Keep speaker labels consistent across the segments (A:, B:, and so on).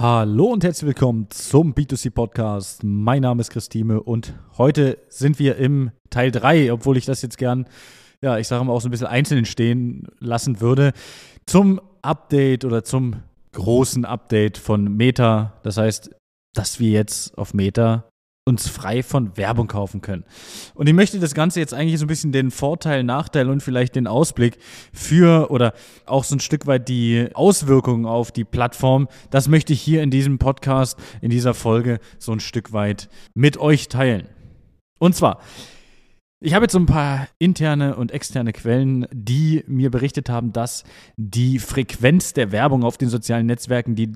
A: Hallo und herzlich willkommen zum B2C Podcast. Mein Name ist Christine und heute sind wir im Teil 3, obwohl ich das jetzt gern, ja, ich sage mal auch so ein bisschen einzeln stehen lassen würde, zum Update oder zum großen Update von Meta. Das heißt, dass wir jetzt auf Meta uns frei von Werbung kaufen können. Und ich möchte das Ganze jetzt eigentlich so ein bisschen den Vorteil, Nachteil und vielleicht den Ausblick für oder auch so ein Stück weit die Auswirkungen auf die Plattform, das möchte ich hier in diesem Podcast, in dieser Folge so ein Stück weit mit euch teilen. Und zwar, ich habe jetzt so ein paar interne und externe Quellen, die mir berichtet haben, dass die Frequenz der Werbung auf den sozialen Netzwerken, die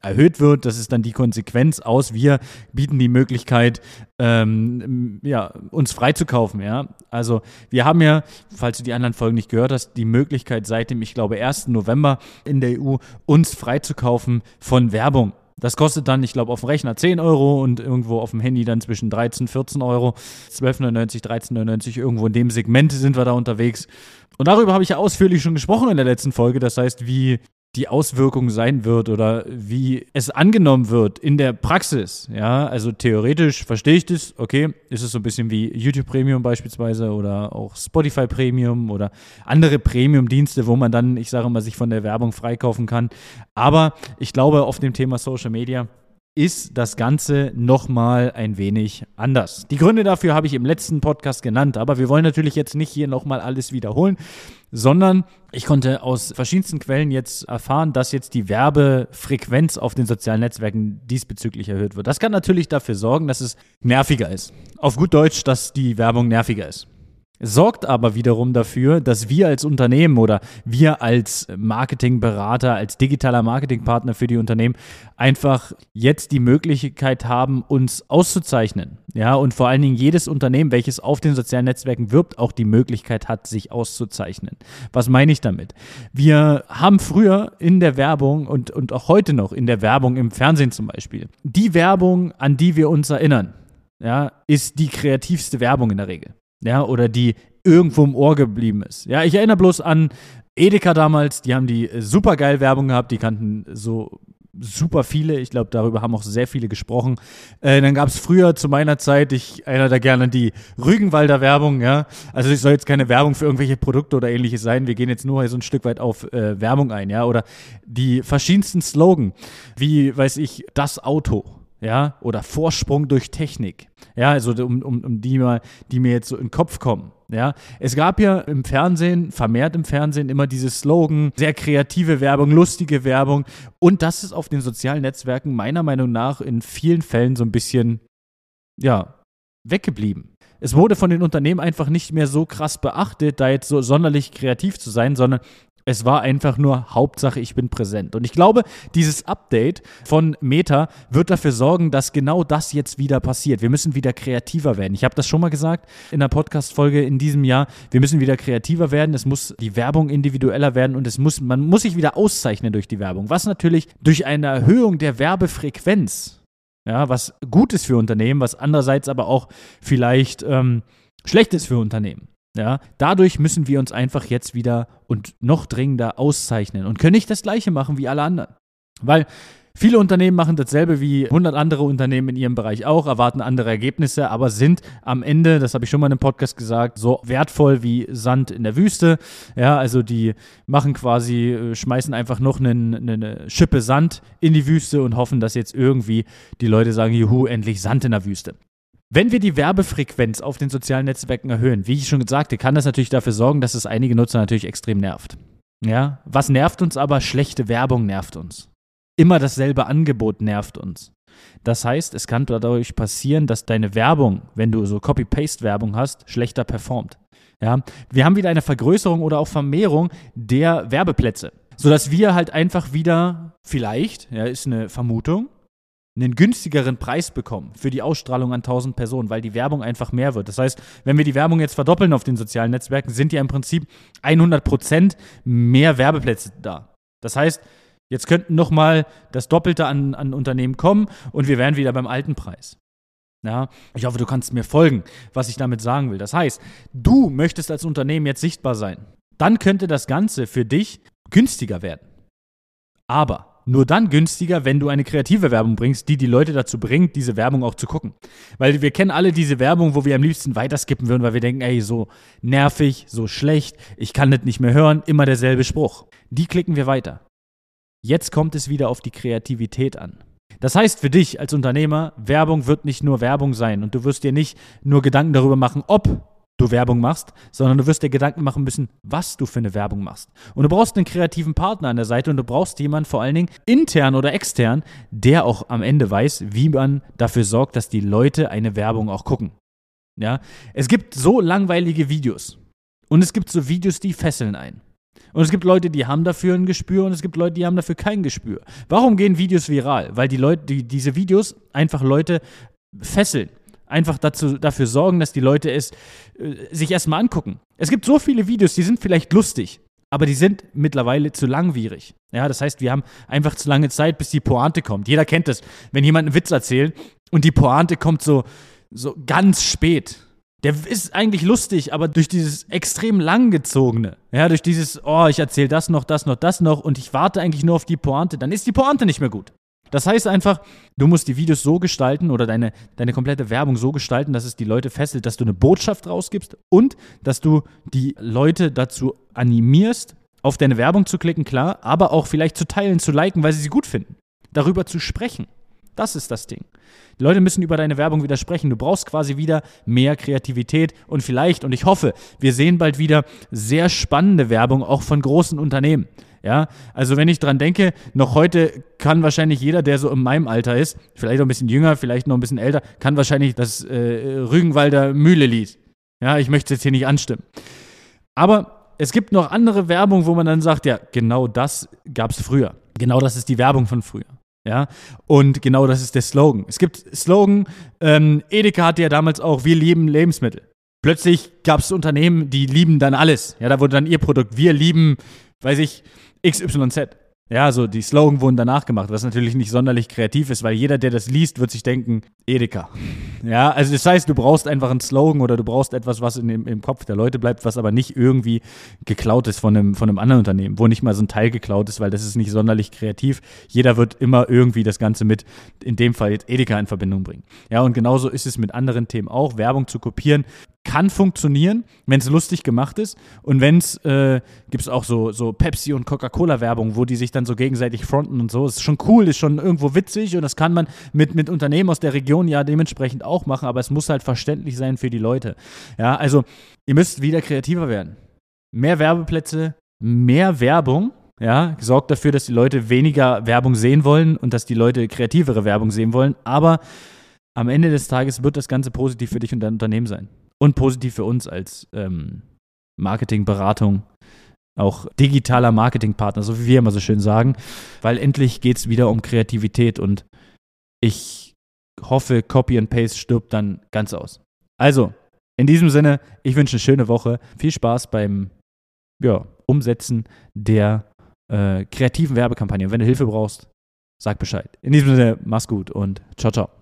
A: erhöht wird. Das ist dann die Konsequenz aus. Wir bieten die Möglichkeit, ähm, ja, uns freizukaufen. Ja? Also wir haben ja, falls du die anderen Folgen nicht gehört hast, die Möglichkeit seit dem, ich glaube, 1. November in der EU, uns freizukaufen von Werbung. Das kostet dann, ich glaube, auf dem Rechner 10 Euro und irgendwo auf dem Handy dann zwischen 13, 14 Euro, 12,99, 13,99, irgendwo in dem Segment sind wir da unterwegs. Und darüber habe ich ja ausführlich schon gesprochen in der letzten Folge. Das heißt, wie die Auswirkung sein wird oder wie es angenommen wird in der Praxis. Ja, also theoretisch verstehe ich das. Okay, ist es so ein bisschen wie YouTube Premium beispielsweise oder auch Spotify Premium oder andere Premium-Dienste, wo man dann, ich sage mal, sich von der Werbung freikaufen kann. Aber ich glaube, auf dem Thema Social Media ist das Ganze nochmal ein wenig anders. Die Gründe dafür habe ich im letzten Podcast genannt, aber wir wollen natürlich jetzt nicht hier nochmal alles wiederholen, sondern ich konnte aus verschiedensten Quellen jetzt erfahren, dass jetzt die Werbefrequenz auf den sozialen Netzwerken diesbezüglich erhöht wird. Das kann natürlich dafür sorgen, dass es nerviger ist. Auf gut Deutsch, dass die Werbung nerviger ist sorgt aber wiederum dafür, dass wir als Unternehmen oder wir als Marketingberater, als digitaler Marketingpartner für die Unternehmen einfach jetzt die Möglichkeit haben, uns auszuzeichnen. Ja, und vor allen Dingen jedes Unternehmen, welches auf den sozialen Netzwerken wirbt, auch die Möglichkeit hat, sich auszuzeichnen. Was meine ich damit? Wir haben früher in der Werbung und, und auch heute noch in der Werbung im Fernsehen zum Beispiel, die Werbung, an die wir uns erinnern, ja, ist die kreativste Werbung in der Regel ja, oder die irgendwo im Ohr geblieben ist. Ja, ich erinnere bloß an Edeka damals, die haben die super geil Werbung gehabt, die kannten so super viele. Ich glaube, darüber haben auch sehr viele gesprochen. Äh, dann gab es früher zu meiner Zeit, ich erinnere da gerne an die Rügenwalder Werbung, ja. Also es soll jetzt keine Werbung für irgendwelche Produkte oder ähnliches sein. Wir gehen jetzt nur so ein Stück weit auf äh, Werbung ein, ja. Oder die verschiedensten Slogan, wie, weiß ich, das Auto, ja, oder Vorsprung durch Technik. Ja, also um, um, um die mal, die mir jetzt so in den Kopf kommen. Ja, es gab ja im Fernsehen, vermehrt im Fernsehen, immer diese Slogan, sehr kreative Werbung, lustige Werbung. Und das ist auf den sozialen Netzwerken meiner Meinung nach in vielen Fällen so ein bisschen, ja, weggeblieben. Es wurde von den Unternehmen einfach nicht mehr so krass beachtet, da jetzt so sonderlich kreativ zu sein, sondern es war einfach nur Hauptsache, ich bin präsent. Und ich glaube, dieses Update von Meta wird dafür sorgen, dass genau das jetzt wieder passiert. Wir müssen wieder kreativer werden. Ich habe das schon mal gesagt in der Podcast-Folge in diesem Jahr. Wir müssen wieder kreativer werden. Es muss die Werbung individueller werden und es muss, man muss sich wieder auszeichnen durch die Werbung. Was natürlich durch eine Erhöhung der Werbefrequenz, ja, was gut ist für Unternehmen, was andererseits aber auch vielleicht ähm, schlecht ist für Unternehmen. Ja, dadurch müssen wir uns einfach jetzt wieder und noch dringender auszeichnen und können nicht das Gleiche machen wie alle anderen. Weil viele Unternehmen machen dasselbe wie 100 andere Unternehmen in ihrem Bereich auch, erwarten andere Ergebnisse, aber sind am Ende, das habe ich schon mal in einem Podcast gesagt, so wertvoll wie Sand in der Wüste. Ja, also die machen quasi, äh, schmeißen einfach noch eine, eine Schippe Sand in die Wüste und hoffen, dass jetzt irgendwie die Leute sagen, juhu, endlich Sand in der Wüste. Wenn wir die Werbefrequenz auf den sozialen Netzwerken erhöhen, wie ich schon sagte, kann das natürlich dafür sorgen, dass es einige Nutzer natürlich extrem nervt. Ja, was nervt uns aber? Schlechte Werbung nervt uns. Immer dasselbe Angebot nervt uns. Das heißt, es kann dadurch passieren, dass deine Werbung, wenn du so Copy-Paste-Werbung hast, schlechter performt. Ja, wir haben wieder eine Vergrößerung oder auch Vermehrung der Werbeplätze, sodass wir halt einfach wieder vielleicht, ja, ist eine Vermutung, einen günstigeren Preis bekommen für die Ausstrahlung an 1000 Personen, weil die Werbung einfach mehr wird. Das heißt, wenn wir die Werbung jetzt verdoppeln auf den sozialen Netzwerken, sind ja im Prinzip 100% mehr Werbeplätze da. Das heißt, jetzt könnten nochmal das Doppelte an, an Unternehmen kommen und wir wären wieder beim alten Preis. Ja, ich hoffe, du kannst mir folgen, was ich damit sagen will. Das heißt, du möchtest als Unternehmen jetzt sichtbar sein. Dann könnte das Ganze für dich günstiger werden. Aber nur dann günstiger, wenn du eine kreative Werbung bringst, die die Leute dazu bringt, diese Werbung auch zu gucken. Weil wir kennen alle diese Werbung, wo wir am liebsten weiterskippen würden, weil wir denken, ey, so nervig, so schlecht, ich kann das nicht mehr hören, immer derselbe Spruch. Die klicken wir weiter. Jetzt kommt es wieder auf die Kreativität an. Das heißt für dich als Unternehmer, Werbung wird nicht nur Werbung sein und du wirst dir nicht nur Gedanken darüber machen, ob du Werbung machst, sondern du wirst dir Gedanken machen müssen, was du für eine Werbung machst. Und du brauchst einen kreativen Partner an der Seite und du brauchst jemanden vor allen Dingen intern oder extern, der auch am Ende weiß, wie man dafür sorgt, dass die Leute eine Werbung auch gucken. Ja, es gibt so langweilige Videos und es gibt so Videos, die fesseln ein. Und es gibt Leute, die haben dafür ein Gespür und es gibt Leute, die haben dafür kein Gespür. Warum gehen Videos viral? Weil die Leute, die, diese Videos einfach Leute fesseln einfach dazu, dafür sorgen, dass die Leute es äh, sich erstmal angucken. Es gibt so viele Videos, die sind vielleicht lustig, aber die sind mittlerweile zu langwierig. Ja, das heißt, wir haben einfach zu lange Zeit, bis die Pointe kommt. Jeder kennt das, wenn jemand einen Witz erzählt und die Pointe kommt so, so ganz spät. Der ist eigentlich lustig, aber durch dieses extrem langgezogene, ja, durch dieses, oh, ich erzähle das noch, das noch, das noch und ich warte eigentlich nur auf die Pointe, dann ist die Pointe nicht mehr gut. Das heißt einfach, du musst die Videos so gestalten oder deine, deine komplette Werbung so gestalten, dass es die Leute fesselt, dass du eine Botschaft rausgibst und dass du die Leute dazu animierst, auf deine Werbung zu klicken, klar, aber auch vielleicht zu teilen, zu liken, weil sie sie gut finden. Darüber zu sprechen. Das ist das Ding. Die Leute müssen über deine Werbung wieder sprechen. Du brauchst quasi wieder mehr Kreativität und vielleicht, und ich hoffe, wir sehen bald wieder sehr spannende Werbung auch von großen Unternehmen. Ja, also wenn ich dran denke, noch heute kann wahrscheinlich jeder, der so in meinem Alter ist, vielleicht noch ein bisschen jünger, vielleicht noch ein bisschen älter, kann wahrscheinlich das äh, Rügenwalder Mühle-Lied. Ja, ich möchte es jetzt hier nicht anstimmen. Aber es gibt noch andere Werbung, wo man dann sagt, ja, genau das gab es früher. Genau das ist die Werbung von früher. Ja, und genau das ist der Slogan. Es gibt Slogan, ähm, Edeka hatte ja damals auch, wir lieben Lebensmittel. Plötzlich gab es Unternehmen, die lieben dann alles. Ja, da wurde dann ihr Produkt, wir lieben, weiß ich, XYZ. Ja, so die Slogan wurden danach gemacht, was natürlich nicht sonderlich kreativ ist, weil jeder, der das liest, wird sich denken, Edeka. Ja, also das heißt, du brauchst einfach einen Slogan oder du brauchst etwas, was in dem, im Kopf der Leute bleibt, was aber nicht irgendwie geklaut ist von einem, von einem anderen Unternehmen, wo nicht mal so ein Teil geklaut ist, weil das ist nicht sonderlich kreativ. Jeder wird immer irgendwie das Ganze mit, in dem Fall jetzt Edeka in Verbindung bringen. Ja, und genauso ist es mit anderen Themen auch. Werbung zu kopieren kann funktionieren, wenn es lustig gemacht ist. Und wenn es, äh, gibt es auch so, so Pepsi- und Coca-Cola-Werbung, wo die sich dann so gegenseitig fronten und so. Ist schon cool, ist schon irgendwo witzig und das kann man mit, mit Unternehmen aus der Region ja dementsprechend auch machen, aber es muss halt verständlich sein für die Leute. Ja, also ihr müsst wieder kreativer werden. Mehr Werbeplätze, mehr Werbung. Ja, sorgt dafür, dass die Leute weniger Werbung sehen wollen und dass die Leute kreativere Werbung sehen wollen. Aber am Ende des Tages wird das Ganze positiv für dich und dein Unternehmen sein und positiv für uns als ähm, Marketingberatung, auch digitaler Marketingpartner, so wie wir immer so schön sagen, weil endlich geht es wieder um Kreativität und ich hoffe, Copy and Paste stirbt dann ganz aus. Also, in diesem Sinne, ich wünsche eine schöne Woche. Viel Spaß beim ja, Umsetzen der äh, kreativen Werbekampagne. Und wenn du Hilfe brauchst, sag Bescheid. In diesem Sinne, mach's gut und ciao, ciao.